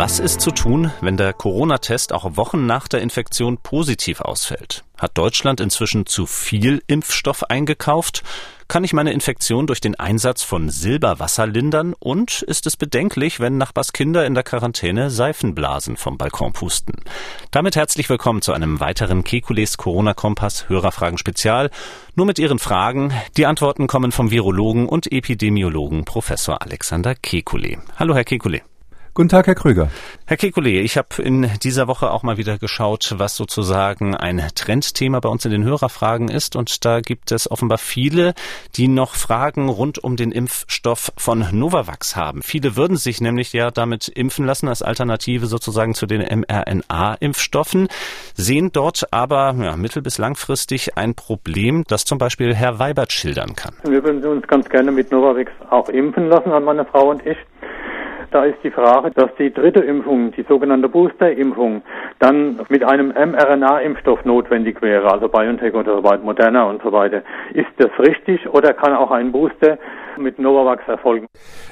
Was ist zu tun, wenn der Corona-Test auch Wochen nach der Infektion positiv ausfällt? Hat Deutschland inzwischen zu viel Impfstoff eingekauft? Kann ich meine Infektion durch den Einsatz von Silberwasser lindern? Und ist es bedenklich, wenn Nachbarskinder in der Quarantäne Seifenblasen vom Balkon pusten? Damit herzlich willkommen zu einem weiteren Kekules Corona-Kompass Hörerfragen Spezial. Nur mit Ihren Fragen. Die Antworten kommen vom Virologen und Epidemiologen Professor Alexander Kekulé. Hallo, Herr Kekulé. Guten Tag, Herr Krüger. Herr Kekulé, ich habe in dieser Woche auch mal wieder geschaut, was sozusagen ein Trendthema bei uns in den Hörerfragen ist. Und da gibt es offenbar viele, die noch Fragen rund um den Impfstoff von Novavax haben. Viele würden sich nämlich ja damit impfen lassen als Alternative sozusagen zu den mRNA-Impfstoffen, sehen dort aber ja, mittel- bis langfristig ein Problem, das zum Beispiel Herr Weibert schildern kann. Wir würden uns ganz gerne mit Novavax auch impfen lassen, an meine Frau und ich. Da ist die Frage, dass die dritte Impfung, die sogenannte Booster-Impfung, dann mit einem mRNA-Impfstoff notwendig wäre, also BioNTech oder so weiter, Moderna und so weiter. Ist das richtig oder kann auch ein Booster mit Novavax erfolgen?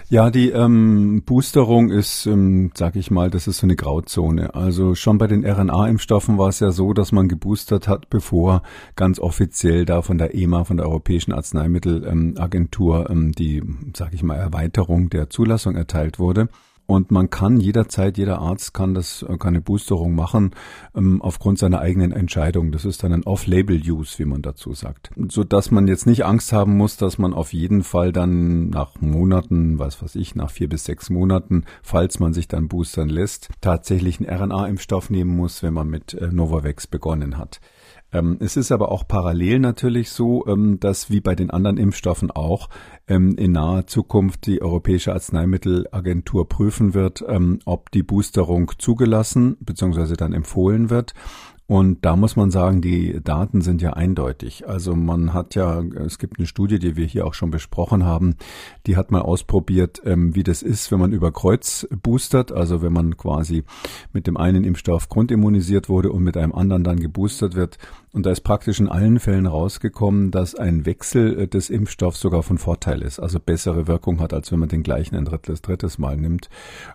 Ja, die ähm, Boosterung ist, ähm, sag ich mal, das ist so eine Grauzone. Also schon bei den RNA-Impfstoffen war es ja so, dass man geboostert hat, bevor ganz offiziell da von der EMA, von der Europäischen Arzneimittelagentur, ähm, die, sag ich mal, Erweiterung der Zulassung erteilt wurde. Und man kann jederzeit, jeder Arzt kann das, kann eine Boosterung machen, ähm, aufgrund seiner eigenen Entscheidung. Das ist dann ein Off-Label-Use, wie man dazu sagt. So dass man jetzt nicht Angst haben muss, dass man auf jeden Fall dann nach Monaten, was weiß ich, nach vier bis sechs Monaten, falls man sich dann boostern lässt, tatsächlich einen RNA-Impfstoff nehmen muss, wenn man mit äh, Novavax begonnen hat. Ähm, es ist aber auch parallel natürlich so, ähm, dass wie bei den anderen Impfstoffen auch ähm, in naher Zukunft die Europäische Arzneimittelagentur prüfen wird, ob die Boosterung zugelassen bzw. dann empfohlen wird. Und da muss man sagen, die Daten sind ja eindeutig. Also man hat ja, es gibt eine Studie, die wir hier auch schon besprochen haben, die hat mal ausprobiert, wie das ist, wenn man über Kreuz boostert, also wenn man quasi mit dem einen Impfstoff grundimmunisiert wurde und mit einem anderen dann geboostert wird. Und da ist praktisch in allen Fällen rausgekommen, dass ein Wechsel äh, des Impfstoffs sogar von Vorteil ist, also bessere Wirkung hat, als wenn man den gleichen ein drittes, drittes Mal nimmt.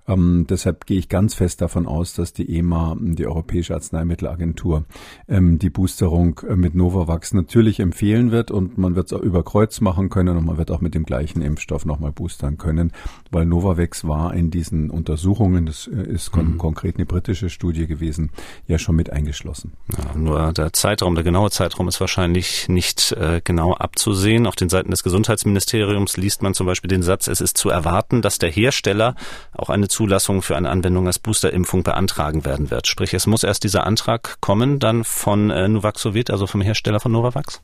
Ähm, deshalb gehe ich ganz fest davon aus, dass die EMA, die Europäische Arzneimittelagentur, ähm, die Boosterung äh, mit Novavax natürlich empfehlen wird und man wird es auch über Kreuz machen können und man wird auch mit dem gleichen Impfstoff nochmal boostern können, weil Novavax war in diesen Untersuchungen, das äh, ist kon mhm. konkret eine britische Studie gewesen, ja schon mit eingeschlossen. Ja, nur der Zeitraum, der genaue Zeitraum ist wahrscheinlich nicht äh, genau abzusehen. Auf den Seiten des Gesundheitsministeriums liest man zum Beispiel den Satz, es ist zu erwarten, dass der Hersteller auch eine Zulassung für eine Anwendung als Boosterimpfung beantragen werden wird. Sprich, es muss erst dieser Antrag kommen, dann von äh, Nuvaxovid, also vom Hersteller von Novavax?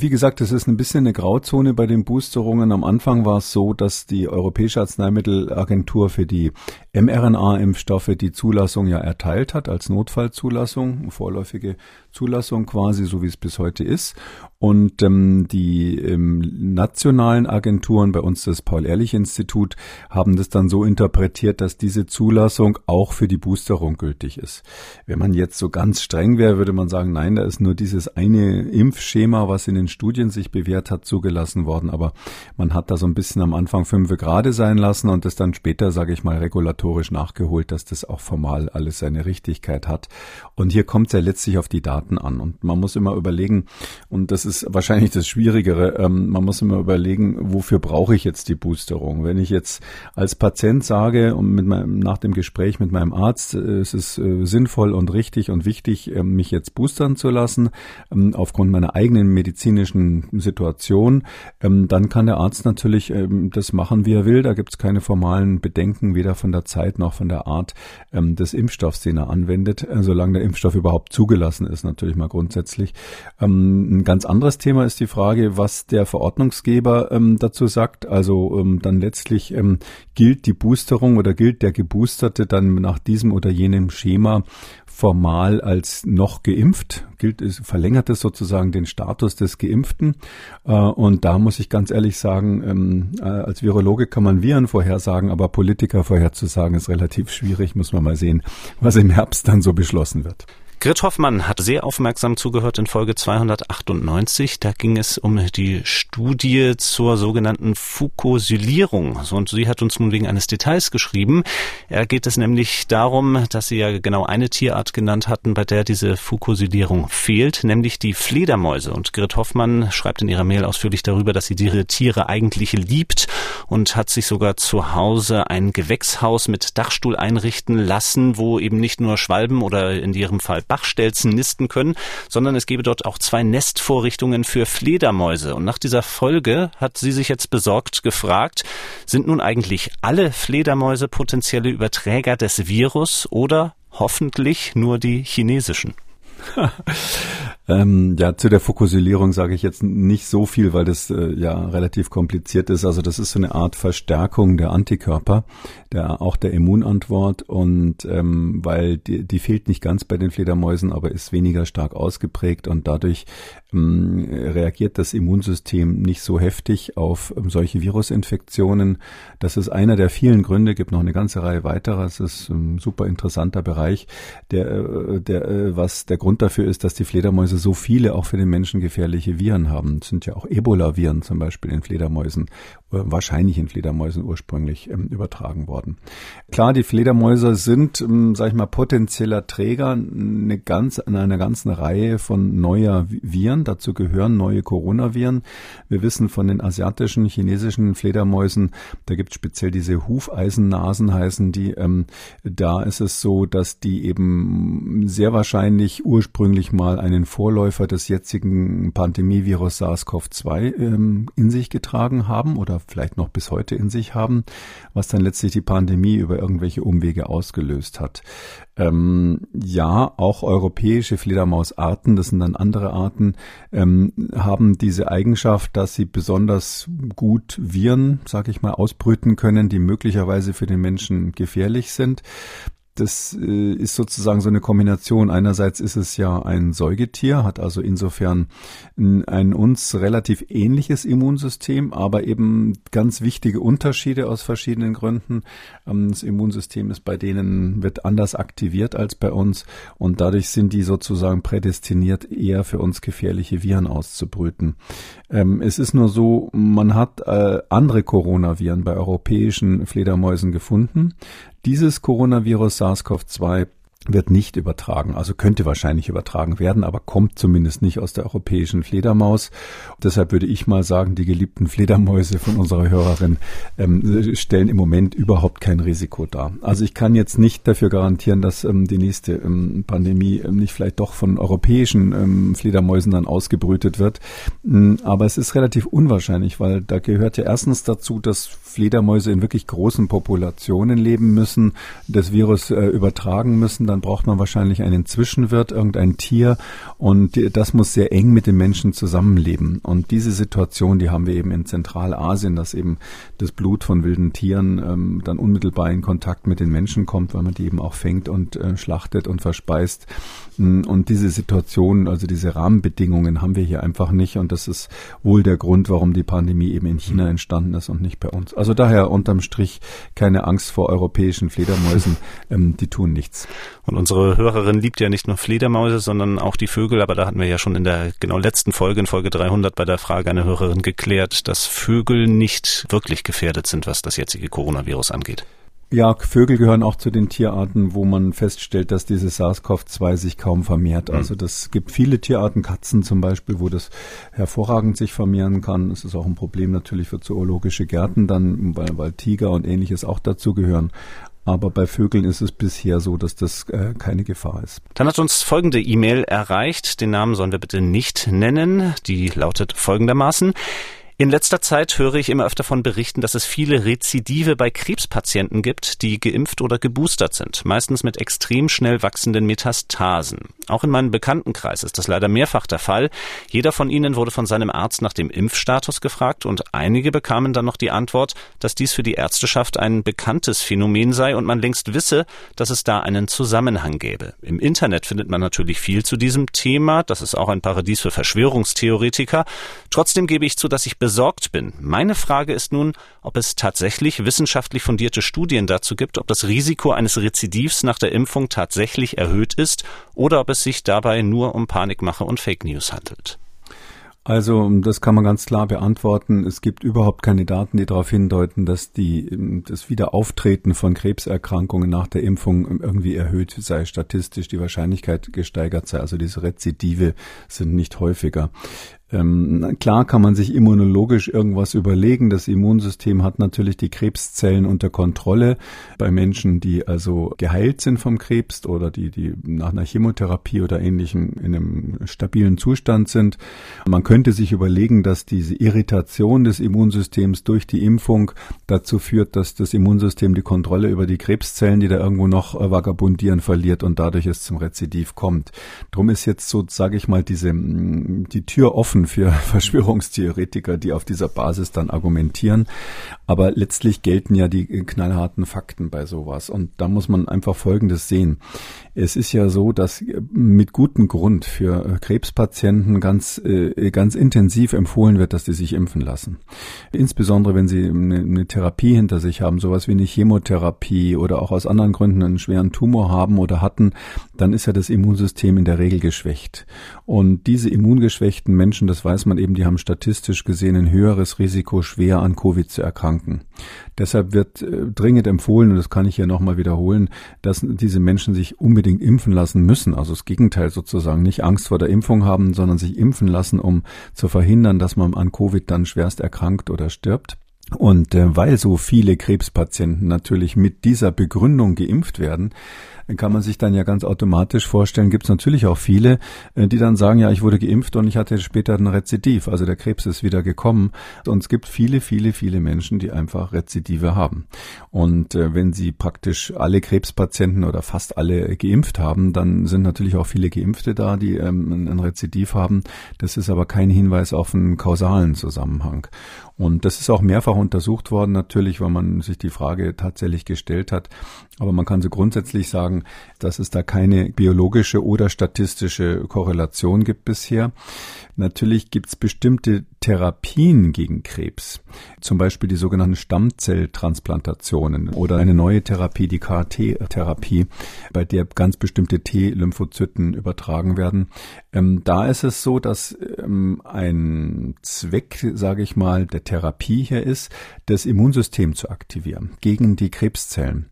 Wie gesagt, es ist ein bisschen eine Grauzone bei den Boosterungen. Am Anfang war es so, dass die Europäische Arzneimittelagentur für die mRNA-Impfstoffe die Zulassung ja erteilt hat als Notfallzulassung, vorläufige Zulassung quasi, so wie es bis heute ist. Und ähm, die ähm, nationalen Agenturen, bei uns das Paul-Ehrlich-Institut, haben das dann so interpretiert, dass diese Zulassung auch für die Boosterung gültig ist. Wenn man jetzt so ganz streng wäre, würde man sagen, nein, da ist nur dieses eine Impfschema, was in den Studien sich bewährt hat, zugelassen worden. Aber man hat da so ein bisschen am Anfang fünf gerade sein lassen und das dann später, sage ich mal, regulatorisch nachgeholt, dass das auch formal alles seine Richtigkeit hat. Und hier kommt es ja letztlich auf die Daten an. Und man muss immer überlegen, und das ist wahrscheinlich das Schwierigere. Ähm, man muss immer überlegen, wofür brauche ich jetzt die Boosterung? Wenn ich jetzt als Patient sage und mit meinem, nach dem Gespräch mit meinem Arzt, äh, es ist äh, sinnvoll und richtig und wichtig, äh, mich jetzt boostern zu lassen, ähm, aufgrund meiner eigenen medizinischen Situation, ähm, dann kann der Arzt natürlich ähm, das machen, wie er will. Da gibt es keine formalen Bedenken, weder von der Zeit noch von der Art des Impfstoffs, den er anwendet, äh, solange der Impfstoff überhaupt zugelassen ist, natürlich mal grundsätzlich. Ähm, ein ganz anderes Thema ist die Frage, was der Verordnungsgeber ähm, dazu sagt. Also ähm, dann letztlich ähm, gilt die Boosterung oder gilt der Geboosterte dann nach diesem oder jenem Schema formal als noch geimpft, gilt es, verlängert es sozusagen den Status des Geimpften. Äh, und da muss ich ganz ehrlich sagen, ähm, äh, als Virologe kann man Viren vorhersagen, aber Politiker vorherzusagen ist relativ schwierig, muss man mal sehen, was im Herbst dann so beschlossen wird. Grit Hoffmann hat sehr aufmerksam zugehört in Folge 298. Da ging es um die Studie zur sogenannten Foucault-Sylierung. Und sie hat uns nun wegen eines Details geschrieben. Er geht es nämlich darum, dass Sie ja genau eine Tierart genannt hatten, bei der diese Foucault-Sylierung fehlt, nämlich die Fledermäuse. Und Grit Hoffmann schreibt in ihrer Mail ausführlich darüber, dass sie diese Tiere eigentlich liebt und hat sich sogar zu Hause ein Gewächshaus mit Dachstuhl einrichten lassen, wo eben nicht nur Schwalben oder in ihrem Fall Bachstelzen nisten können, sondern es gebe dort auch zwei Nestvorrichtungen für Fledermäuse. Und nach dieser Folge hat sie sich jetzt besorgt gefragt, sind nun eigentlich alle Fledermäuse potenzielle Überträger des Virus oder hoffentlich nur die chinesischen? Ähm, ja, zu der Fokussierung sage ich jetzt nicht so viel, weil das äh, ja relativ kompliziert ist. Also das ist so eine Art Verstärkung der Antikörper, der auch der Immunantwort und ähm, weil die, die fehlt nicht ganz bei den Fledermäusen, aber ist weniger stark ausgeprägt und dadurch reagiert das Immunsystem nicht so heftig auf ähm, solche Virusinfektionen. Das ist einer der vielen Gründe, gibt noch eine ganze Reihe weiterer. Es ist ein super interessanter Bereich, der, äh, der äh, was der Grund dafür ist, dass die Fledermäuse so viele auch für den Menschen gefährliche Viren haben. Es sind ja auch Ebola-Viren zum Beispiel in Fledermäusen, äh, wahrscheinlich in Fledermäusen ursprünglich ähm, übertragen worden. Klar, die Fledermäuse sind, ähm, sag ich mal, potenzieller Träger eine ganz, in einer ganzen Reihe von neuer Viren. Dazu gehören neue Coronaviren. Wir wissen von den asiatischen, chinesischen Fledermäusen, da gibt es speziell diese Hufeisennasen heißen die. Ähm, da ist es so, dass die eben sehr wahrscheinlich ursprünglich mal einen Vorläufer des jetzigen Pandemievirus SARS-CoV-2 ähm, in sich getragen haben oder vielleicht noch bis heute in sich haben, was dann letztlich die Pandemie über irgendwelche Umwege ausgelöst hat. Ähm, ja, auch europäische Fledermausarten, das sind dann andere Arten, ähm, haben diese Eigenschaft, dass sie besonders gut Viren, sag ich mal, ausbrüten können, die möglicherweise für den Menschen gefährlich sind das äh, ist sozusagen so eine Kombination. Einerseits ist es ja ein Säugetier, hat also insofern ein uns relativ ähnliches Immunsystem, aber eben ganz wichtige Unterschiede aus verschiedenen Gründen. Ähm, das Immunsystem ist bei denen, wird anders aktiviert als bei uns und dadurch sind die sozusagen prädestiniert, eher für uns gefährliche Viren auszubrüten. Ähm, es ist nur so, man hat äh, andere Coronaviren bei europäischen Fledermäusen gefunden. Dieses Coronavirus SARS-CoV-2 wird nicht übertragen, also könnte wahrscheinlich übertragen werden, aber kommt zumindest nicht aus der europäischen Fledermaus. Deshalb würde ich mal sagen, die geliebten Fledermäuse von unserer Hörerin ähm, stellen im Moment überhaupt kein Risiko dar. Also ich kann jetzt nicht dafür garantieren, dass ähm, die nächste ähm, Pandemie ähm, nicht vielleicht doch von europäischen ähm, Fledermäusen dann ausgebrütet wird. Ähm, aber es ist relativ unwahrscheinlich, weil da gehört ja erstens dazu, dass Fledermäuse in wirklich großen Populationen leben müssen, das Virus äh, übertragen müssen, dann braucht man wahrscheinlich einen Zwischenwirt, irgendein Tier und das muss sehr eng mit den Menschen zusammenleben. Und diese Situation, die haben wir eben in Zentralasien, dass eben das Blut von wilden Tieren ähm, dann unmittelbar in Kontakt mit den Menschen kommt, weil man die eben auch fängt und äh, schlachtet und verspeist. Mm, und diese Situation, also diese Rahmenbedingungen haben wir hier einfach nicht. Und das ist wohl der Grund, warum die Pandemie eben in China entstanden ist und nicht bei uns. Also daher unterm Strich keine Angst vor europäischen Fledermäusen. ähm, die tun nichts. Und unsere Hörerin liebt ja nicht nur Fledermäuse, sondern auch die Vögel. Aber da hatten wir ja schon in der genau letzten Folge, in Folge 300 bei der Frage einer Hörerin geklärt, dass Vögel nicht wirklich gefährdet sind, was das jetzige Coronavirus angeht. Ja, Vögel gehören auch zu den Tierarten, wo man feststellt, dass dieses SARS-CoV-2 sich kaum vermehrt. Also mhm. das gibt viele Tierarten, Katzen zum Beispiel, wo das hervorragend sich vermehren kann. Es ist auch ein Problem natürlich für zoologische Gärten dann, weil, weil Tiger und ähnliches auch dazu gehören. Aber bei Vögeln ist es bisher so, dass das äh, keine Gefahr ist. Dann hat uns folgende E-Mail erreicht. Den Namen sollen wir bitte nicht nennen. Die lautet folgendermaßen. In letzter Zeit höre ich immer öfter von Berichten, dass es viele Rezidive bei Krebspatienten gibt, die geimpft oder geboostert sind, meistens mit extrem schnell wachsenden Metastasen. Auch in meinem Bekanntenkreis ist das leider mehrfach der Fall. Jeder von ihnen wurde von seinem Arzt nach dem Impfstatus gefragt und einige bekamen dann noch die Antwort, dass dies für die Ärzteschaft ein bekanntes Phänomen sei und man längst wisse, dass es da einen Zusammenhang gäbe. Im Internet findet man natürlich viel zu diesem Thema. Das ist auch ein Paradies für Verschwörungstheoretiker. Trotzdem gebe ich zu, dass ich besorgt bin. Meine Frage ist nun, ob es tatsächlich wissenschaftlich fundierte Studien dazu gibt, ob das Risiko eines Rezidivs nach der Impfung tatsächlich erhöht ist oder ob es es sich dabei nur um Panikmache und Fake News handelt. Also das kann man ganz klar beantworten. Es gibt überhaupt keine Daten, die darauf hindeuten, dass die, das Wiederauftreten von Krebserkrankungen nach der Impfung irgendwie erhöht sei, statistisch die Wahrscheinlichkeit gesteigert sei. Also diese Rezidive sind nicht häufiger. Ähm, klar kann man sich immunologisch irgendwas überlegen. Das Immunsystem hat natürlich die Krebszellen unter Kontrolle. Bei Menschen, die also geheilt sind vom Krebs oder die, die nach einer Chemotherapie oder ähnlichem in einem stabilen Zustand sind. Man könnte sich überlegen, dass diese Irritation des Immunsystems durch die Impfung dazu führt, dass das Immunsystem die Kontrolle über die Krebszellen, die da irgendwo noch vagabundieren, verliert und dadurch es zum Rezidiv kommt. Drum ist jetzt so, sage ich mal, diese, die Tür offen offen für Verschwörungstheoretiker, die auf dieser Basis dann argumentieren. Aber letztlich gelten ja die knallharten Fakten bei sowas. Und da muss man einfach Folgendes sehen. Es ist ja so, dass mit gutem Grund für Krebspatienten ganz, äh, ganz intensiv empfohlen wird, dass sie sich impfen lassen. Insbesondere wenn sie eine, eine Therapie hinter sich haben, sowas wie eine Chemotherapie oder auch aus anderen Gründen einen schweren Tumor haben oder hatten, dann ist ja das Immunsystem in der Regel geschwächt. Und diese immungeschwächten Menschen, das weiß man eben, die haben statistisch gesehen ein höheres Risiko, schwer an Covid zu erkranken. Deshalb wird äh, dringend empfohlen, und das kann ich hier nochmal wiederholen, dass diese Menschen sich unbedingt impfen lassen müssen. Also das Gegenteil sozusagen, nicht Angst vor der Impfung haben, sondern sich impfen lassen, um zu verhindern, dass man an Covid dann schwerst erkrankt oder stirbt. Und äh, weil so viele Krebspatienten natürlich mit dieser Begründung geimpft werden, kann man sich dann ja ganz automatisch vorstellen, gibt es natürlich auch viele, äh, die dann sagen, ja, ich wurde geimpft und ich hatte später ein Rezidiv, also der Krebs ist wieder gekommen. Und es gibt viele, viele, viele Menschen, die einfach Rezidive haben. Und äh, wenn sie praktisch alle Krebspatienten oder fast alle geimpft haben, dann sind natürlich auch viele Geimpfte da, die ähm, ein Rezidiv haben. Das ist aber kein Hinweis auf einen kausalen Zusammenhang. Und das ist auch mehrfach untersucht worden, natürlich, weil man sich die Frage tatsächlich gestellt hat. Aber man kann so grundsätzlich sagen, dass es da keine biologische oder statistische Korrelation gibt bisher. Natürlich gibt es bestimmte Therapien gegen Krebs, zum Beispiel die sogenannten Stammzelltransplantationen oder eine neue Therapie, die KT-Therapie, bei der ganz bestimmte T-Lymphozyten übertragen werden. Ähm, da ist es so, dass ähm, ein Zweck, sage ich mal, der Therapie hier ist, das Immunsystem zu aktivieren gegen die Krebszellen.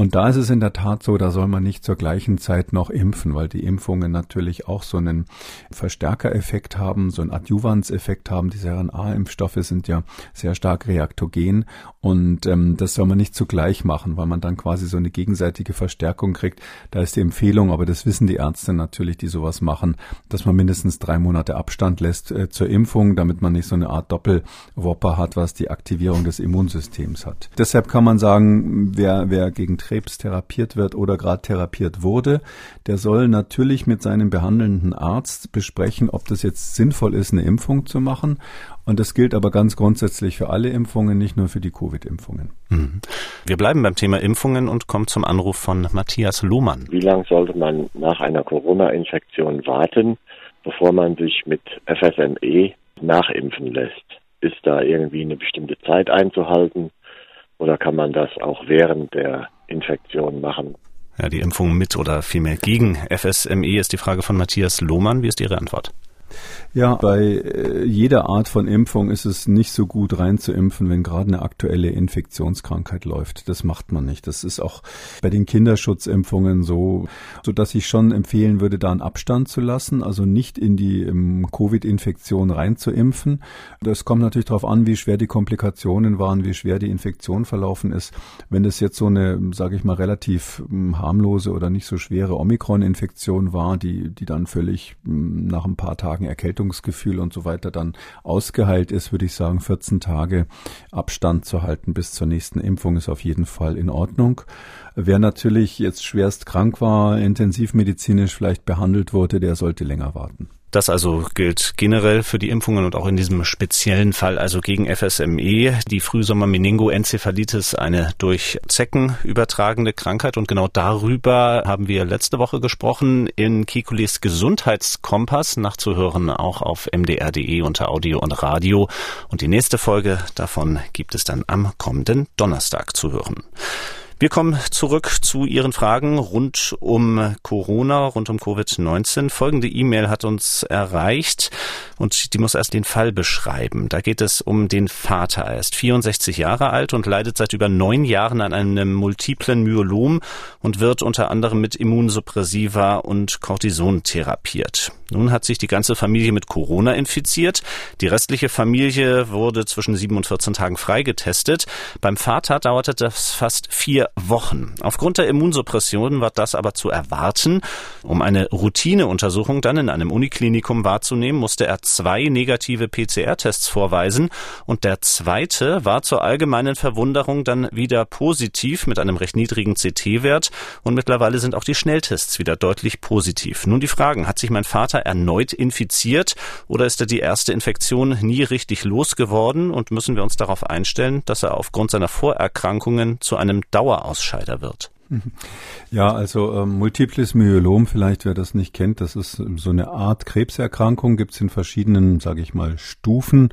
Und da ist es in der Tat so, da soll man nicht zur gleichen Zeit noch impfen, weil die Impfungen natürlich auch so einen Verstärkereffekt haben, so einen Adjuvanzeffekt haben. Diese RNA-Impfstoffe sind ja sehr stark reaktogen und ähm, das soll man nicht zugleich machen, weil man dann quasi so eine gegenseitige Verstärkung kriegt. Da ist die Empfehlung, aber das wissen die Ärzte natürlich, die sowas machen, dass man mindestens drei Monate Abstand lässt äh, zur Impfung, damit man nicht so eine Art Doppelwopper hat, was die Aktivierung des Immunsystems hat. Deshalb kann man sagen, wer, wer gegen Krebs therapiert wird oder gerade therapiert wurde, der soll natürlich mit seinem behandelnden Arzt besprechen, ob das jetzt sinnvoll ist, eine Impfung zu machen. Und das gilt aber ganz grundsätzlich für alle Impfungen, nicht nur für die Covid-Impfungen. Mhm. Wir bleiben beim Thema Impfungen und kommen zum Anruf von Matthias Lohmann. Wie lange sollte man nach einer Corona-Infektion warten, bevor man sich mit FSME nachimpfen lässt? Ist da irgendwie eine bestimmte Zeit einzuhalten oder kann man das auch während der Infektion machen. Ja, die Impfung mit oder vielmehr gegen FSME ist die Frage von Matthias Lohmann. Wie ist Ihre Antwort? Ja, bei äh, jeder Art von Impfung ist es nicht so gut reinzuimpfen, wenn gerade eine aktuelle Infektionskrankheit läuft. Das macht man nicht. Das ist auch bei den Kinderschutzimpfungen so, so dass ich schon empfehlen würde, da einen Abstand zu lassen, also nicht in die um, Covid-Infektion reinzuimpfen. Das kommt natürlich darauf an, wie schwer die Komplikationen waren, wie schwer die Infektion verlaufen ist. Wenn das jetzt so eine, sage ich mal, relativ um, harmlose oder nicht so schwere Omikron-Infektion war, die, die dann völlig um, nach ein paar Tagen Erkältung Erkältungsgefühl und so weiter dann ausgeheilt ist, würde ich sagen, 14 Tage Abstand zu halten bis zur nächsten Impfung ist auf jeden Fall in Ordnung. Wer natürlich jetzt schwerst krank war, intensivmedizinisch vielleicht behandelt wurde, der sollte länger warten. Das also gilt generell für die Impfungen und auch in diesem speziellen Fall also gegen FSME, die Frühsommer-Meningoenzephalitis, eine durch Zecken übertragene Krankheit. Und genau darüber haben wir letzte Woche gesprochen in Kikulis Gesundheitskompass, nachzuhören auch auf mdr.de unter Audio und Radio. Und die nächste Folge davon gibt es dann am kommenden Donnerstag zu hören. Wir kommen zurück zu Ihren Fragen rund um Corona, rund um Covid-19. Folgende E-Mail hat uns erreicht und die muss erst den Fall beschreiben. Da geht es um den Vater. Er ist 64 Jahre alt und leidet seit über neun Jahren an einem multiplen Myelom und wird unter anderem mit Immunsuppressiva und Cortison therapiert. Nun hat sich die ganze Familie mit Corona infiziert. Die restliche Familie wurde zwischen sieben und 14 Tagen freigetestet. Beim Vater dauerte das fast vier Wochen. Aufgrund der Immunsuppression war das aber zu erwarten. Um eine Routineuntersuchung dann in einem Uniklinikum wahrzunehmen, musste er zwei negative PCR-Tests vorweisen und der zweite war zur allgemeinen Verwunderung dann wieder positiv mit einem recht niedrigen CT-Wert und mittlerweile sind auch die Schnelltests wieder deutlich positiv. Nun die Fragen, hat sich mein Vater erneut infiziert oder ist er die erste Infektion nie richtig losgeworden und müssen wir uns darauf einstellen, dass er aufgrund seiner Vorerkrankungen zu einem Dauer Dauerausscheider wird. Ja, also ähm, multiples Myelom, vielleicht wer das nicht kennt, das ist so eine Art Krebserkrankung, gibt es in verschiedenen, sage ich mal, Stufen,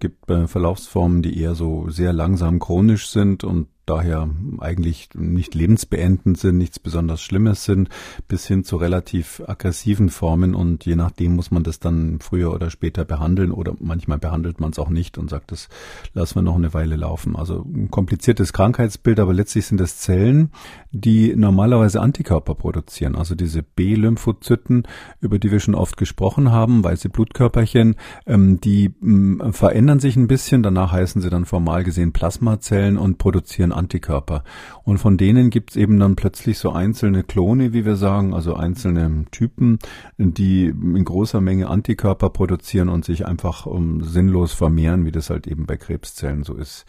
gibt äh, Verlaufsformen, die eher so sehr langsam chronisch sind und daher eigentlich nicht lebensbeendend sind, nichts besonders Schlimmes sind, bis hin zu relativ aggressiven Formen. Und je nachdem muss man das dann früher oder später behandeln oder manchmal behandelt man es auch nicht und sagt, das lassen wir noch eine Weile laufen. Also ein kompliziertes Krankheitsbild, aber letztlich sind es Zellen, die normalerweise Antikörper produzieren, also diese B-Lymphozyten, über die wir schon oft gesprochen haben, weiße Blutkörperchen, ähm, die ähm, verändern sich ein bisschen, danach heißen sie dann formal gesehen Plasmazellen und produzieren Antikörper. Und von denen gibt es eben dann plötzlich so einzelne Klone, wie wir sagen, also einzelne Typen, die in großer Menge Antikörper produzieren und sich einfach um, sinnlos vermehren, wie das halt eben bei Krebszellen so ist.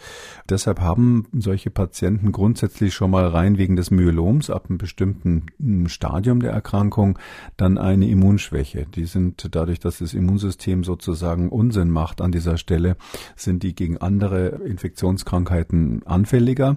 Deshalb haben solche Patienten grundsätzlich schon mal rein wegen des Myeloms ab einem bestimmten hm, Stadium der Erkrankung dann eine Immunschwäche. Die sind dadurch, dass das Immunsystem sozusagen Unsinn macht an dieser Stelle, sind die gegen andere Infektionskrankheiten anfälliger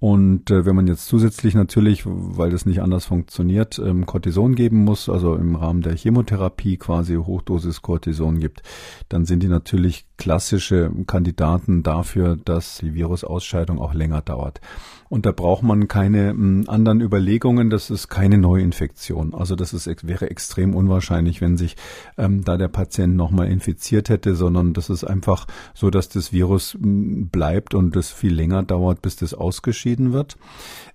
und äh, wenn man jetzt zusätzlich natürlich, weil das nicht anders funktioniert, ähm, Cortison geben muss, also im Rahmen der Chemotherapie quasi Hochdosis Cortison gibt, dann sind die natürlich klassische Kandidaten dafür, dass die Virusausscheidung auch länger dauert. Und da braucht man keine m, anderen Überlegungen, das ist keine Neuinfektion. Also das ist, wäre extrem unwahrscheinlich, wenn sich ähm, da der Patient nochmal infiziert hätte, sondern das ist einfach so, dass das Virus m, bleibt und es viel länger dauert, bis das ausgeschieden wird.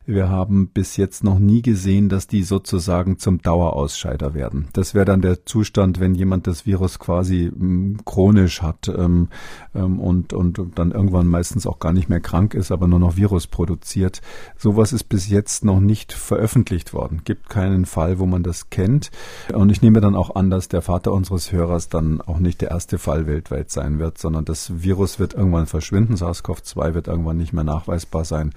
Wir haben bis jetzt noch nie gesehen, dass die sozusagen zum Dauerausscheider werden. Das wäre dann der Zustand, wenn jemand das Virus quasi m, chronisch hat ähm, ähm, und, und dann irgendwann meistens auch gar nicht mehr krank ist, aber nur noch Virus produziert. Sowas ist bis jetzt noch nicht veröffentlicht worden. Gibt keinen Fall, wo man das kennt. Und ich nehme dann auch an, dass der Vater unseres Hörers dann auch nicht der erste Fall weltweit sein wird, sondern das Virus wird irgendwann verschwinden. SARS-CoV-2 wird irgendwann nicht mehr nachweisbar sein.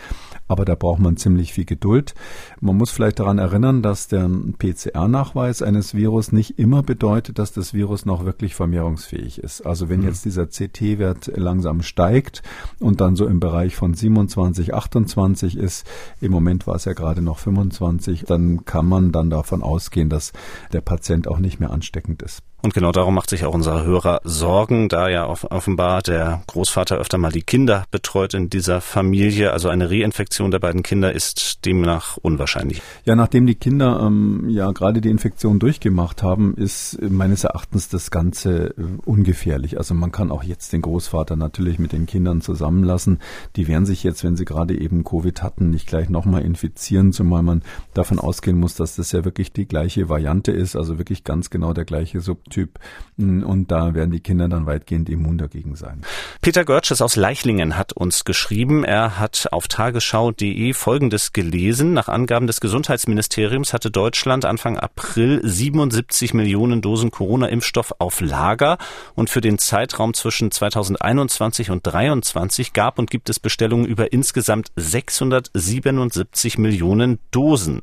Aber da braucht man ziemlich ziemlich viel Geduld. Man muss vielleicht daran erinnern, dass der PCR-Nachweis eines Virus nicht immer bedeutet, dass das Virus noch wirklich vermehrungsfähig ist. Also wenn mhm. jetzt dieser CT-Wert langsam steigt und dann so im Bereich von 27, 28 ist, im Moment war es ja gerade noch 25, dann kann man dann davon ausgehen, dass der Patient auch nicht mehr ansteckend ist. Und genau darum macht sich auch unser Hörer Sorgen, da ja offenbar der Großvater öfter mal die Kinder betreut in dieser Familie. Also eine Reinfektion der beiden Kinder ist demnach unwahrscheinlich. Ja, nachdem die Kinder ähm, ja gerade die Infektion durchgemacht haben, ist meines Erachtens das Ganze äh, ungefährlich. Also man kann auch jetzt den Großvater natürlich mit den Kindern zusammenlassen. Die werden sich jetzt, wenn sie gerade eben Covid hatten, nicht gleich nochmal infizieren, zumal man davon ausgehen muss, dass das ja wirklich die gleiche Variante ist, also wirklich ganz genau der gleiche Sub Typ. Und da werden die Kinder dann weitgehend immun dagegen sein. Peter Görtsches aus Leichlingen hat uns geschrieben, er hat auf tagesschau.de Folgendes gelesen. Nach Angaben des Gesundheitsministeriums hatte Deutschland Anfang April 77 Millionen Dosen Corona-Impfstoff auf Lager und für den Zeitraum zwischen 2021 und 2023 gab und gibt es Bestellungen über insgesamt 677 Millionen Dosen.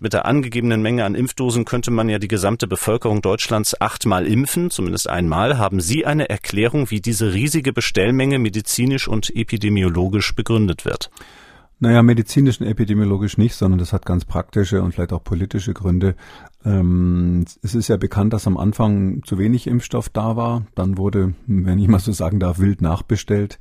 Mit der angegebenen Menge an Impfdosen könnte man ja die gesamte Bevölkerung Deutschlands achtmal impfen, zumindest einmal. Haben Sie eine Erklärung, wie diese riesige Bestellmenge medizinisch und epidemiologisch begründet wird? Naja, medizinisch und epidemiologisch nicht, sondern das hat ganz praktische und vielleicht auch politische Gründe. Ähm, es ist ja bekannt, dass am Anfang zu wenig Impfstoff da war. Dann wurde, wenn ich mal so sagen darf, wild nachbestellt.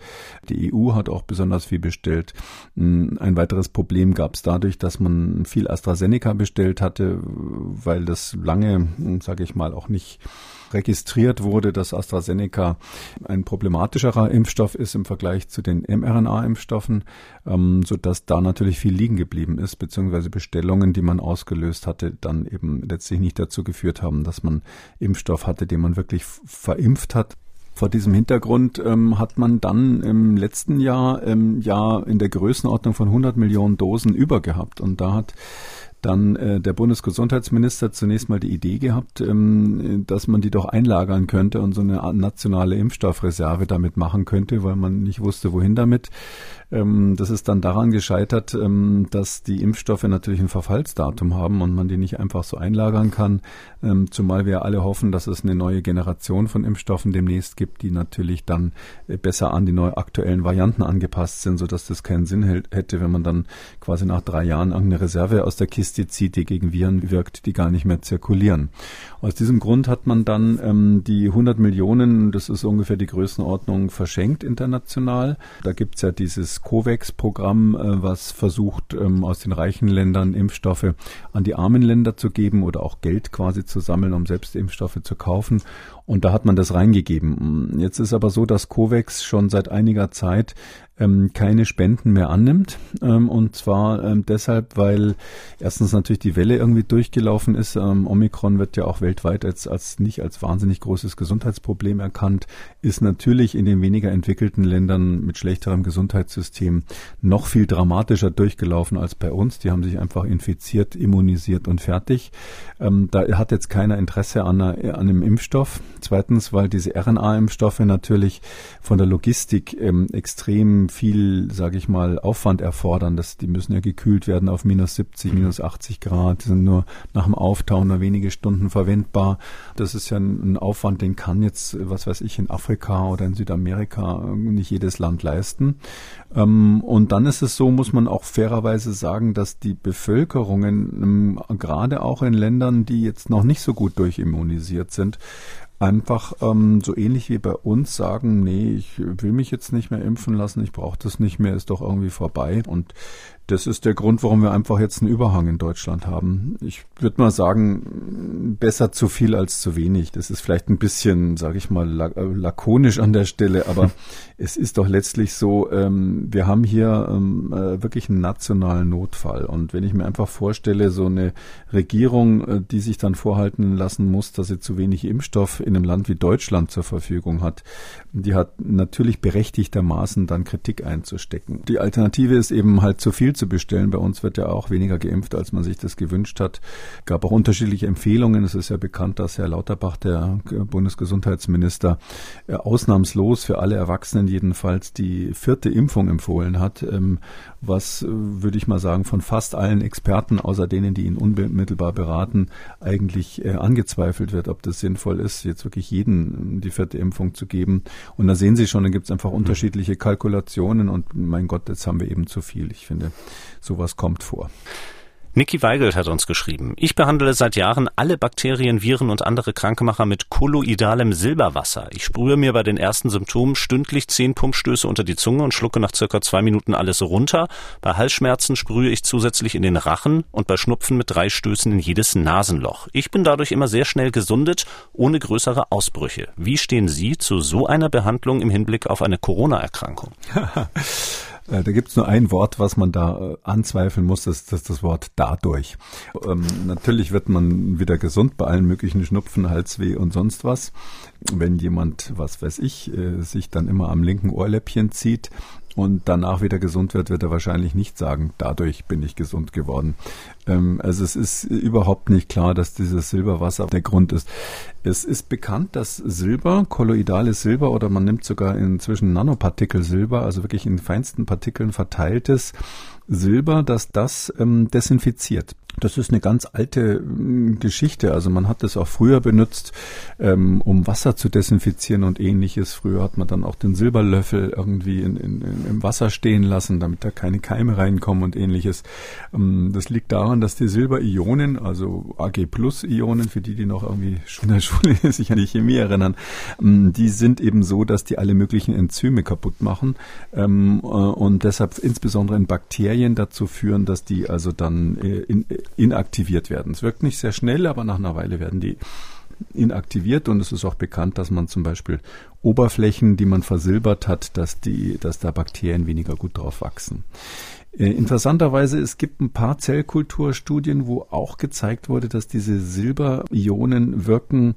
Die EU hat auch besonders viel bestellt. Ein weiteres Problem gab es dadurch, dass man viel AstraZeneca bestellt hatte, weil das lange, sage ich mal, auch nicht registriert wurde, dass AstraZeneca ein problematischerer Impfstoff ist im Vergleich zu den mRNA-Impfstoffen, ähm, so dass da natürlich viel liegen geblieben ist, beziehungsweise Bestellungen, die man ausgelöst hatte, dann eben letztlich nicht dazu geführt haben, dass man Impfstoff hatte, den man wirklich verimpft hat. Vor diesem Hintergrund ähm, hat man dann im letzten Jahr ähm, ja in der Größenordnung von 100 Millionen Dosen übergehabt und da hat dann äh, der Bundesgesundheitsminister zunächst mal die Idee gehabt, ähm, dass man die doch einlagern könnte und so eine nationale Impfstoffreserve damit machen könnte, weil man nicht wusste, wohin damit. Ähm, das ist dann daran gescheitert, ähm, dass die Impfstoffe natürlich ein Verfallsdatum haben und man die nicht einfach so einlagern kann. Ähm, zumal wir alle hoffen, dass es eine neue Generation von Impfstoffen demnächst gibt, die natürlich dann äh, besser an die neu aktuellen Varianten angepasst sind, sodass das keinen Sinn hätte, wenn man dann quasi nach drei Jahren irgendeine Reserve aus der Kiste zieht, die gegen Viren wirkt, die gar nicht mehr zirkulieren. Aus diesem Grund hat man dann ähm, die 100 Millionen, das ist ungefähr die Größenordnung, verschenkt international. Da gibt's ja dieses COVAX-Programm, äh, was versucht, ähm, aus den reichen Ländern Impfstoffe an die armen Länder zu geben oder auch Geld quasi zu sammeln, um selbst Impfstoffe zu kaufen. Und da hat man das reingegeben. Jetzt ist aber so, dass COVAX schon seit einiger Zeit ähm, keine Spenden mehr annimmt. Ähm, und zwar ähm, deshalb, weil erstens natürlich die Welle irgendwie durchgelaufen ist. Ähm, Omikron wird ja auch weltweit als, als nicht als wahnsinnig großes Gesundheitsproblem erkannt, ist natürlich in den weniger entwickelten Ländern mit schlechterem Gesundheitssystem noch viel dramatischer durchgelaufen als bei uns. Die haben sich einfach infiziert, immunisiert und fertig. Ähm, da hat jetzt keiner Interesse an, einer, an einem Impfstoff. Zweitens, weil diese RNA-Impfstoffe natürlich von der Logistik ähm, extrem viel, sage ich mal, Aufwand erfordern. Das, die müssen ja gekühlt werden auf minus 70, mhm. minus 80 Grad. Die sind nur nach dem Auftauen nur wenige Stunden verwendbar. Das ist ja ein, ein Aufwand, den kann jetzt, was weiß ich, in Afrika oder in Südamerika nicht jedes Land leisten. Ähm, und dann ist es so, muss man auch fairerweise sagen, dass die Bevölkerungen, ähm, gerade auch in Ländern, die jetzt noch nicht so gut durchimmunisiert sind, einfach ähm, so ähnlich wie bei uns sagen, nee, ich will mich jetzt nicht mehr impfen lassen, ich brauche das nicht mehr, ist doch irgendwie vorbei. Und das ist der Grund, warum wir einfach jetzt einen Überhang in Deutschland haben. Ich würde mal sagen, besser zu viel als zu wenig. Das ist vielleicht ein bisschen, sage ich mal, äh, lakonisch an der Stelle, aber es ist doch letztlich so, ähm, wir haben hier ähm, äh, wirklich einen nationalen Notfall. Und wenn ich mir einfach vorstelle, so eine Regierung, äh, die sich dann vorhalten lassen muss, dass sie zu wenig Impfstoff in einem Land wie Deutschland zur Verfügung hat, die hat natürlich berechtigtermaßen dann Kritik einzustecken. Die Alternative ist eben halt zu viel zu bestellen. Bei uns wird ja auch weniger geimpft, als man sich das gewünscht hat. Gab auch unterschiedliche Empfehlungen. Es ist ja bekannt, dass Herr Lauterbach, der Bundesgesundheitsminister, äh, ausnahmslos für alle Erwachsenen jedenfalls die vierte Impfung empfohlen hat, ähm, was, äh, würde ich mal sagen, von fast allen Experten, außer denen, die ihn unmittelbar beraten, eigentlich äh, angezweifelt wird, ob das sinnvoll ist, jetzt wirklich jeden die vierte Impfung zu geben. Und da sehen Sie schon, da gibt es einfach mhm. unterschiedliche Kalkulationen und mein Gott, jetzt haben wir eben zu viel. Ich finde, sowas kommt vor. Niki Weigelt hat uns geschrieben. Ich behandle seit Jahren alle Bakterien, Viren und andere Krankemacher mit kolloidalem Silberwasser. Ich sprühe mir bei den ersten Symptomen stündlich zehn Pumpstöße unter die Zunge und schlucke nach circa zwei Minuten alles runter. Bei Halsschmerzen sprühe ich zusätzlich in den Rachen und bei Schnupfen mit drei Stößen in jedes Nasenloch. Ich bin dadurch immer sehr schnell gesundet, ohne größere Ausbrüche. Wie stehen Sie zu so einer Behandlung im Hinblick auf eine Corona-Erkrankung? Äh, da gibt es nur ein Wort, was man da äh, anzweifeln muss, das ist das Wort dadurch. Ähm, natürlich wird man wieder gesund bei allen möglichen Schnupfen, Halsweh und sonst was. Wenn jemand, was weiß ich, äh, sich dann immer am linken Ohrläppchen zieht, und danach wieder gesund wird, wird er wahrscheinlich nicht sagen, dadurch bin ich gesund geworden. Ähm, also es ist überhaupt nicht klar, dass dieses Silberwasser der Grund ist. Es ist bekannt, dass Silber, kolloidales Silber oder man nimmt sogar inzwischen Nanopartikel Silber, also wirklich in feinsten Partikeln verteiltes Silber, dass das ähm, desinfiziert. Das ist eine ganz alte hm, Geschichte. Also man hat das auch früher benutzt, ähm, um Wasser zu desinfizieren und ähnliches. Früher hat man dann auch den Silberlöffel irgendwie in, in, in, im Wasser stehen lassen, damit da keine Keime reinkommen und ähnliches. Ähm, das liegt daran, dass die Silberionen, also Ag Plus Ionen, für die, die noch irgendwie in der Schule sich an die Chemie erinnern, ähm, die sind eben so, dass die alle möglichen Enzyme kaputt machen ähm, äh, und deshalb insbesondere in Bakterien dazu führen, dass die also dann äh, in, inaktiviert werden. Es wirkt nicht sehr schnell, aber nach einer Weile werden die inaktiviert und es ist auch bekannt, dass man zum Beispiel Oberflächen, die man versilbert hat, dass die, dass da Bakterien weniger gut drauf wachsen. Äh, interessanterweise, es gibt ein paar Zellkulturstudien, wo auch gezeigt wurde, dass diese Silberionen wirken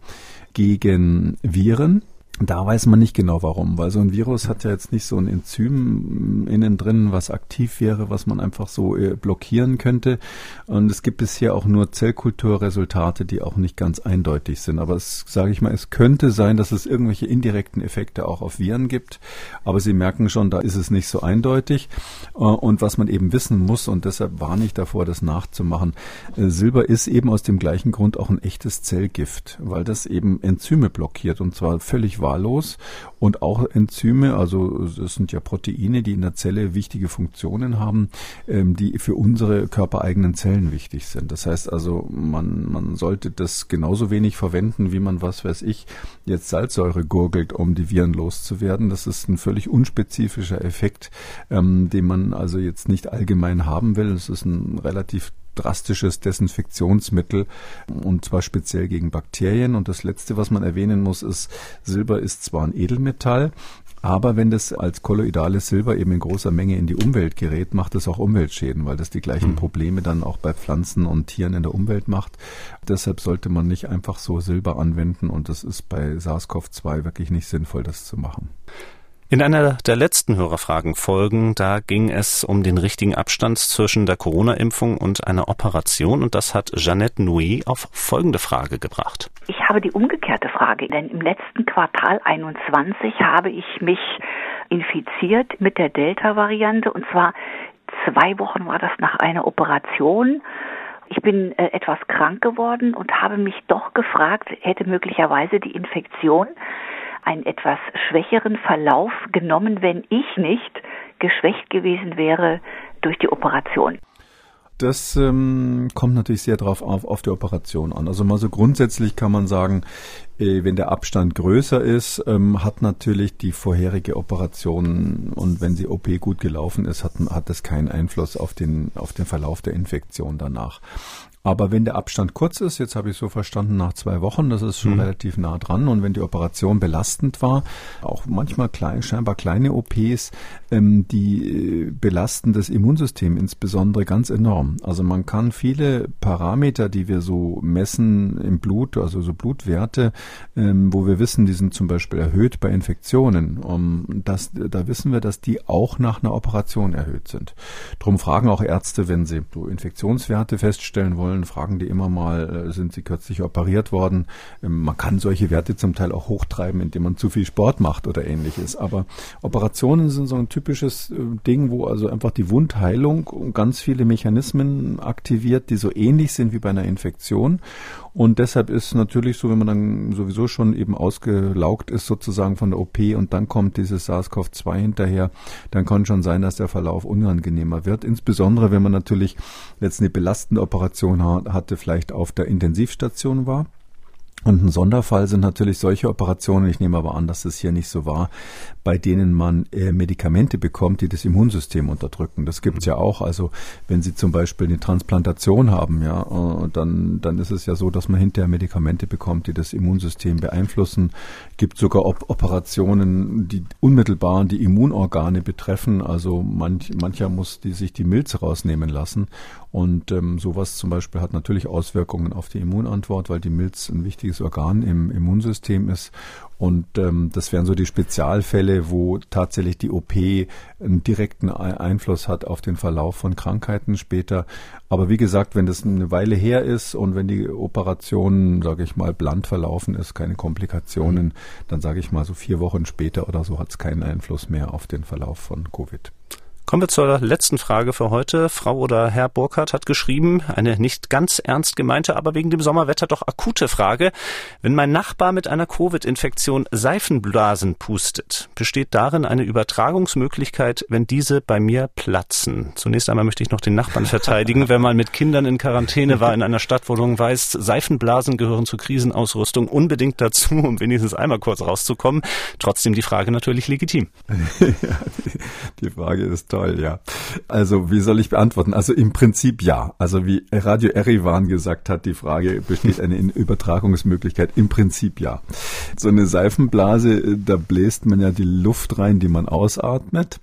gegen Viren da weiß man nicht genau warum, weil so ein Virus hat ja jetzt nicht so ein Enzym innen drin, was aktiv wäre, was man einfach so äh, blockieren könnte. Und es gibt bisher auch nur Zellkulturresultate, die auch nicht ganz eindeutig sind. Aber es sage ich mal, es könnte sein, dass es irgendwelche indirekten Effekte auch auf Viren gibt. Aber Sie merken schon, da ist es nicht so eindeutig. Äh, und was man eben wissen muss, und deshalb warne ich davor, das nachzumachen, äh, Silber ist eben aus dem gleichen Grund auch ein echtes Zellgift, weil das eben Enzyme blockiert und zwar völlig wahr wahllos und auch Enzyme, also es sind ja Proteine, die in der Zelle wichtige Funktionen haben, ähm, die für unsere körpereigenen Zellen wichtig sind. Das heißt also, man, man sollte das genauso wenig verwenden, wie man, was weiß ich, jetzt Salzsäure gurgelt, um die Viren loszuwerden. Das ist ein völlig unspezifischer Effekt, ähm, den man also jetzt nicht allgemein haben will. Es ist ein relativ drastisches Desinfektionsmittel und zwar speziell gegen Bakterien. Und das Letzte, was man erwähnen muss, ist, Silber ist zwar ein Edelmetall, aber wenn das als kolloidales Silber eben in großer Menge in die Umwelt gerät, macht es auch Umweltschäden, weil das die gleichen hm. Probleme dann auch bei Pflanzen und Tieren in der Umwelt macht. Deshalb sollte man nicht einfach so Silber anwenden und das ist bei SARS-CoV-2 wirklich nicht sinnvoll, das zu machen. In einer der letzten Hörerfragen-Folgen, da ging es um den richtigen Abstand zwischen der Corona-Impfung und einer Operation und das hat Jeannette Nui auf folgende Frage gebracht. Ich habe die umgekehrte Frage, denn im letzten Quartal 21 habe ich mich infiziert mit der Delta-Variante und zwar zwei Wochen war das nach einer Operation. Ich bin äh, etwas krank geworden und habe mich doch gefragt, hätte möglicherweise die Infektion einen etwas schwächeren Verlauf genommen, wenn ich nicht geschwächt gewesen wäre durch die Operation. Das ähm, kommt natürlich sehr drauf auf, auf die Operation an. Also mal so grundsätzlich kann man sagen, äh, wenn der Abstand größer ist, ähm, hat natürlich die vorherige Operation und wenn die OP gut gelaufen ist, hat, hat das keinen Einfluss auf den, auf den Verlauf der Infektion danach. Aber wenn der Abstand kurz ist, jetzt habe ich so verstanden, nach zwei Wochen, das ist schon mhm. relativ nah dran. Und wenn die Operation belastend war, auch manchmal klein, scheinbar kleine OPs, ähm, die äh, belasten das Immunsystem insbesondere ganz enorm. Also man kann viele Parameter, die wir so messen im Blut, also so Blutwerte, ähm, wo wir wissen, die sind zum Beispiel erhöht bei Infektionen, um das, da wissen wir, dass die auch nach einer Operation erhöht sind. Drum fragen auch Ärzte, wenn sie so Infektionswerte feststellen wollen, wollen, fragen die immer mal, äh, sind sie kürzlich operiert worden? Ähm, man kann solche Werte zum Teil auch hochtreiben, indem man zu viel Sport macht oder ähnliches. Aber Operationen sind so ein typisches äh, Ding, wo also einfach die Wundheilung ganz viele Mechanismen aktiviert, die so ähnlich sind wie bei einer Infektion. Und deshalb ist natürlich so, wenn man dann sowieso schon eben ausgelaugt ist sozusagen von der OP und dann kommt dieses SARS-CoV-2 hinterher, dann kann schon sein, dass der Verlauf unangenehmer wird. Insbesondere, wenn man natürlich jetzt eine belastende Operation hatte, vielleicht auf der Intensivstation war. Und ein Sonderfall sind natürlich solche Operationen, ich nehme aber an, dass das hier nicht so war, bei denen man äh, Medikamente bekommt, die das Immunsystem unterdrücken. Das gibt's ja auch. Also wenn Sie zum Beispiel eine Transplantation haben, ja, äh, dann, dann ist es ja so, dass man hinterher Medikamente bekommt, die das Immunsystem beeinflussen. Gibt sogar Op Operationen, die unmittelbar die Immunorgane betreffen. Also manch, mancher muss die, sich die Milz rausnehmen lassen. Und ähm, sowas zum Beispiel hat natürlich Auswirkungen auf die Immunantwort, weil die Milz ein wichtiges Organ im Immunsystem ist. Und ähm, das wären so die Spezialfälle, wo tatsächlich die OP einen direkten Einfluss hat auf den Verlauf von Krankheiten später. Aber wie gesagt, wenn das eine Weile her ist und wenn die Operation, sage ich mal, bland verlaufen ist, keine Komplikationen, dann sage ich mal so vier Wochen später oder so hat es keinen Einfluss mehr auf den Verlauf von Covid. Kommen wir zur letzten Frage für heute. Frau oder Herr Burkhardt hat geschrieben, eine nicht ganz ernst gemeinte, aber wegen dem Sommerwetter doch akute Frage. Wenn mein Nachbar mit einer Covid-Infektion Seifenblasen pustet, besteht darin eine Übertragungsmöglichkeit, wenn diese bei mir platzen? Zunächst einmal möchte ich noch den Nachbarn verteidigen. Wenn man mit Kindern in Quarantäne war in einer Stadt, wo man weiß, Seifenblasen gehören zur Krisenausrüstung unbedingt dazu, um wenigstens einmal kurz rauszukommen. Trotzdem die Frage natürlich legitim. die Frage ist toll toll, ja. Also, wie soll ich beantworten? Also im Prinzip ja. Also wie Radio Erivan gesagt hat, die Frage, besteht eine Übertragungsmöglichkeit? Im Prinzip ja. So eine Seifenblase, da bläst man ja die Luft rein, die man ausatmet.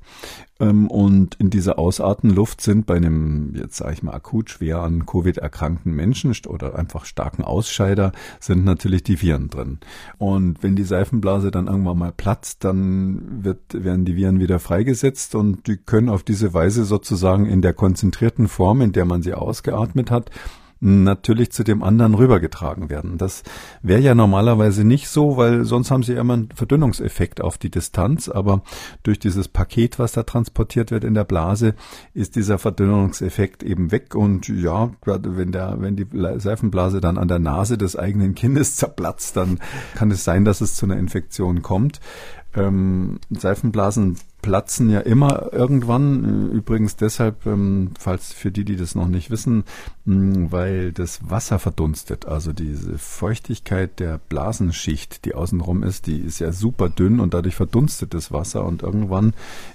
Ähm, und in dieser Ausatmenluft sind bei einem, jetzt sage ich mal, akut schwer an Covid erkrankten Menschen oder einfach starken Ausscheider sind natürlich die Viren drin. Und wenn die Seifenblase dann irgendwann mal platzt, dann wird, werden die Viren wieder freigesetzt und die können auf diese Weise sozusagen in der konzentrierten Form, in der man sie ausgeatmet hat, natürlich zu dem anderen rübergetragen werden. Das wäre ja normalerweise nicht so, weil sonst haben sie immer einen Verdünnungseffekt auf die Distanz, aber durch dieses Paket, was da transportiert wird in der Blase, ist dieser Verdünnungseffekt eben weg und ja, wenn der, wenn die Seifenblase dann an der Nase des eigenen Kindes zerplatzt, dann kann es sein, dass es zu einer Infektion kommt. Ähm, Seifenblasen platzen ja immer irgendwann. Übrigens deshalb, ähm, falls für die, die das noch nicht wissen, mh, weil das Wasser verdunstet. Also diese Feuchtigkeit der Blasenschicht, die außenrum ist, die ist ja super dünn und dadurch verdunstet das Wasser und irgendwann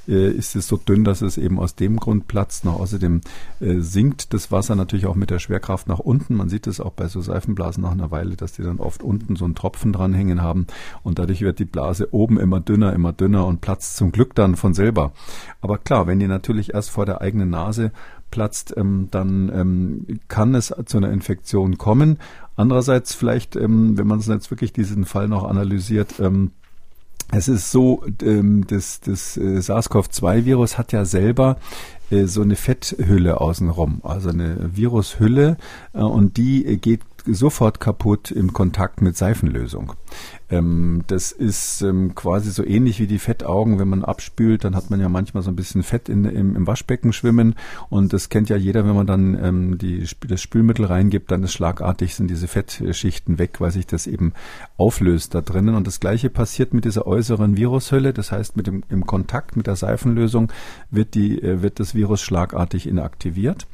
äh, ist es so dünn, dass es eben aus dem Grund platzt. Noch außerdem äh, sinkt das Wasser natürlich auch mit der Schwerkraft nach unten. Man sieht es auch bei so Seifenblasen nach einer Weile, dass die dann oft unten so einen Tropfen dranhängen haben und dadurch wird die Blase oben immer dünner, immer dünner und platzt zum Glück dann von selber. Aber klar, wenn die natürlich erst vor der eigenen Nase platzt, ähm, dann ähm, kann es zu einer Infektion kommen. Andererseits vielleicht, ähm, wenn man jetzt wirklich diesen Fall noch analysiert, ähm, es ist so, ähm, das, das äh, SARS-CoV-2-Virus hat ja selber äh, so eine Fetthülle außenrum, also eine Virushülle, äh, und die geht sofort kaputt im Kontakt mit Seifenlösung. Ähm, das ist ähm, quasi so ähnlich wie die Fettaugen, wenn man abspült, dann hat man ja manchmal so ein bisschen Fett in, im, im Waschbecken schwimmen und das kennt ja jeder, wenn man dann ähm, die, das Spülmittel reingibt, dann ist schlagartig sind diese Fettschichten weg, weil sich das eben auflöst da drinnen und das gleiche passiert mit dieser äußeren Virushülle, das heißt mit dem im Kontakt mit der Seifenlösung wird die äh, wird das Virus schlagartig inaktiviert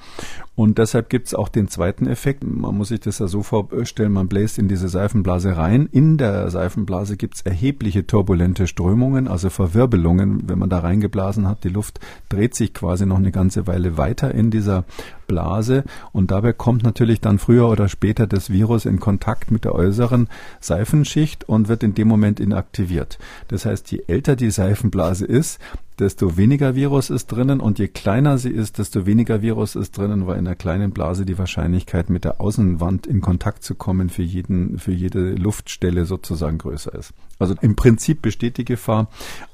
und deshalb gibt es auch den zweiten Effekt. Man muss sich das ja so vorstellen, man bläst in diese Seifenblase rein. In der Seifenblase Seifenblase gibt es erhebliche turbulente Strömungen, also Verwirbelungen, wenn man da reingeblasen hat. Die Luft dreht sich quasi noch eine ganze Weile weiter in dieser Blase und dabei kommt natürlich dann früher oder später das Virus in Kontakt mit der äußeren Seifenschicht und wird in dem Moment inaktiviert. Das heißt, je älter die Seifenblase ist, desto weniger Virus ist drinnen und je kleiner sie ist, desto weniger Virus ist drinnen, weil in der kleinen Blase die Wahrscheinlichkeit mit der Außenwand in Kontakt zu kommen für jeden, für jede Luftstelle sozusagen größer ist. Also im Prinzip besteht die Gefahr,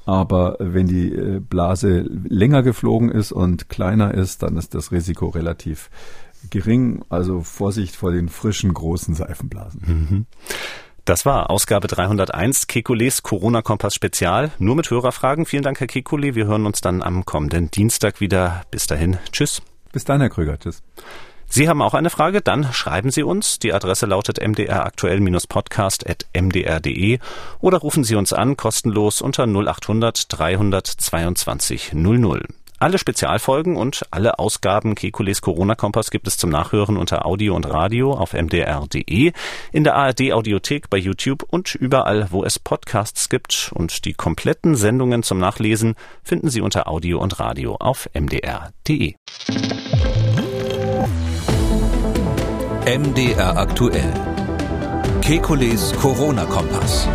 aber wenn die äh, Blase länger geflogen ist und kleiner ist, dann ist das Risiko relativ gering. Also Vorsicht vor den frischen großen Seifenblasen. Mhm. Das war Ausgabe 301 Kekules Corona-Kompass Spezial. Nur mit Hörerfragen. Vielen Dank, Herr Kekule. Wir hören uns dann am kommenden Dienstag wieder. Bis dahin. Tschüss. Bis dann, Herr Krüger. Tschüss. Sie haben auch eine Frage? Dann schreiben Sie uns. Die Adresse lautet mdraktuell-podcast.mdr.de oder rufen Sie uns an kostenlos unter 0800 322 00. Alle Spezialfolgen und alle Ausgaben Kekules Corona-Kompass gibt es zum Nachhören unter Audio und Radio auf mdr.de, in der ARD-Audiothek bei YouTube und überall, wo es Podcasts gibt. Und die kompletten Sendungen zum Nachlesen finden Sie unter Audio und Radio auf mdr.de. MDR aktuell. Kekules Corona-Kompass.